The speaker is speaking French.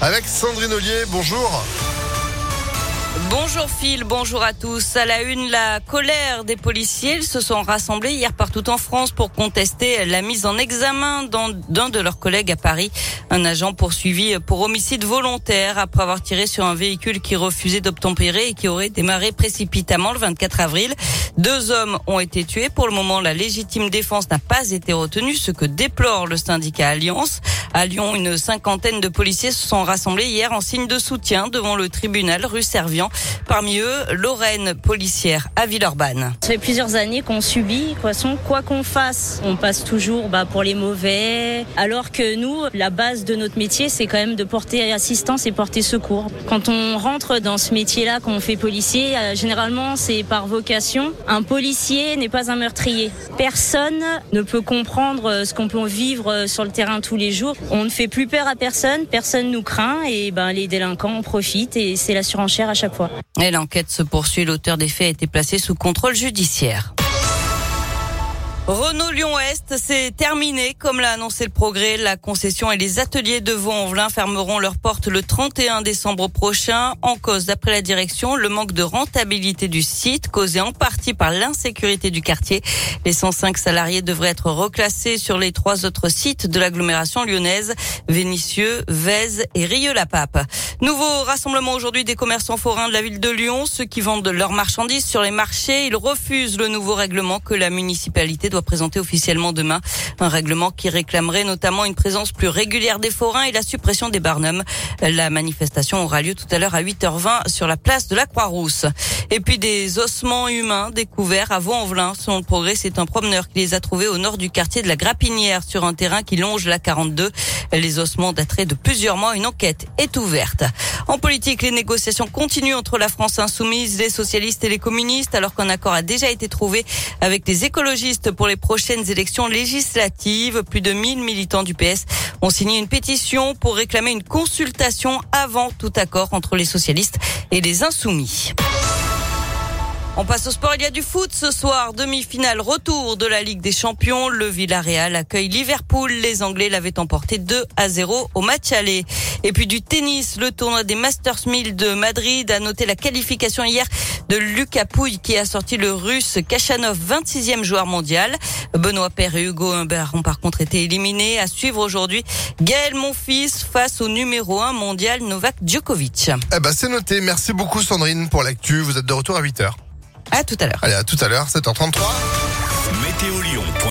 avec Sandrine Ollier. Bonjour. Bonjour Phil, bonjour à tous. À la une, la colère des policiers. Se sont rassemblés hier partout en France pour contester la mise en examen d'un de leurs collègues à Paris. Un agent poursuivi pour homicide volontaire après avoir tiré sur un véhicule qui refusait d'obtempérer et qui aurait démarré précipitamment le 24 avril. Deux hommes ont été tués. Pour le moment, la légitime défense n'a pas été retenue, ce que déplore le syndicat Alliance. À Lyon, une cinquantaine de policiers se sont rassemblés hier en signe de soutien devant le tribunal rue Servian. Parmi eux, Lorraine, policière à Villeurbanne. Ça fait plusieurs années qu'on subit, quoi qu'on fasse, on passe toujours bah, pour les mauvais, alors que nous, la base de notre métier, c'est quand même de porter assistance et porter secours. Quand on rentre dans ce métier-là, qu'on fait policier, euh, généralement c'est par vocation. Un policier n'est pas un meurtrier. Personne ne peut comprendre euh, ce qu'on peut vivre euh, sur le terrain tous les jours. On ne fait plus peur à personne, personne nous craint et ben les délinquants en profitent et c'est la surenchère à chaque fois. L'enquête se poursuit. L'auteur des faits a été placé sous contrôle judiciaire. Renault Lyon-Est, c'est terminé. Comme l'a annoncé le progrès, la concession et les ateliers de Vaux-en-Velin fermeront leurs portes le 31 décembre prochain. En cause, d'après la direction, le manque de rentabilité du site, causé en partie par l'insécurité du quartier. Les 105 salariés devraient être reclassés sur les trois autres sites de l'agglomération lyonnaise, Vénissieux, Vèze et Rieux-la-Pape. Nouveau rassemblement aujourd'hui des commerçants forains de la ville de Lyon. Ceux qui vendent leurs marchandises sur les marchés, ils refusent le nouveau règlement que la municipalité doit présenter officiellement demain. Un règlement qui réclamerait notamment une présence plus régulière des forains et la suppression des barnums. La manifestation aura lieu tout à l'heure à 8h20 sur la place de la Croix-Rousse. Et puis des ossements humains découverts à Vaux-en-Velin. Selon le progrès, c'est un promeneur qui les a trouvés au nord du quartier de la Grappinière sur un terrain qui longe la 42. Les ossements dateraient de plusieurs mois. Une enquête est ouverte. En politique, les négociations continuent entre la France insoumise, les socialistes et les communistes, alors qu'un accord a déjà été trouvé avec les écologistes pour les prochaines élections législatives. Plus de 1000 militants du PS ont signé une pétition pour réclamer une consultation avant tout accord entre les socialistes et les insoumis. On passe au sport. Il y a du foot ce soir. Demi-finale retour de la Ligue des Champions. Le Villarreal accueille Liverpool. Les Anglais l'avaient emporté 2 à 0 au match aller. Et puis du tennis. Le tournoi des Masters 1000 de Madrid a noté la qualification hier de Lucas Pouille qui a sorti le russe Kachanov, 26e joueur mondial. Benoît Père et Hugo Humbert ont par contre été éliminés. À suivre aujourd'hui Gaël Monfils face au numéro 1 mondial Novak Djokovic. Eh ben, c'est noté. Merci beaucoup Sandrine pour l'actu. Vous êtes de retour à 8h. À tout à l'heure. Allez, à tout à l'heure, 7h33.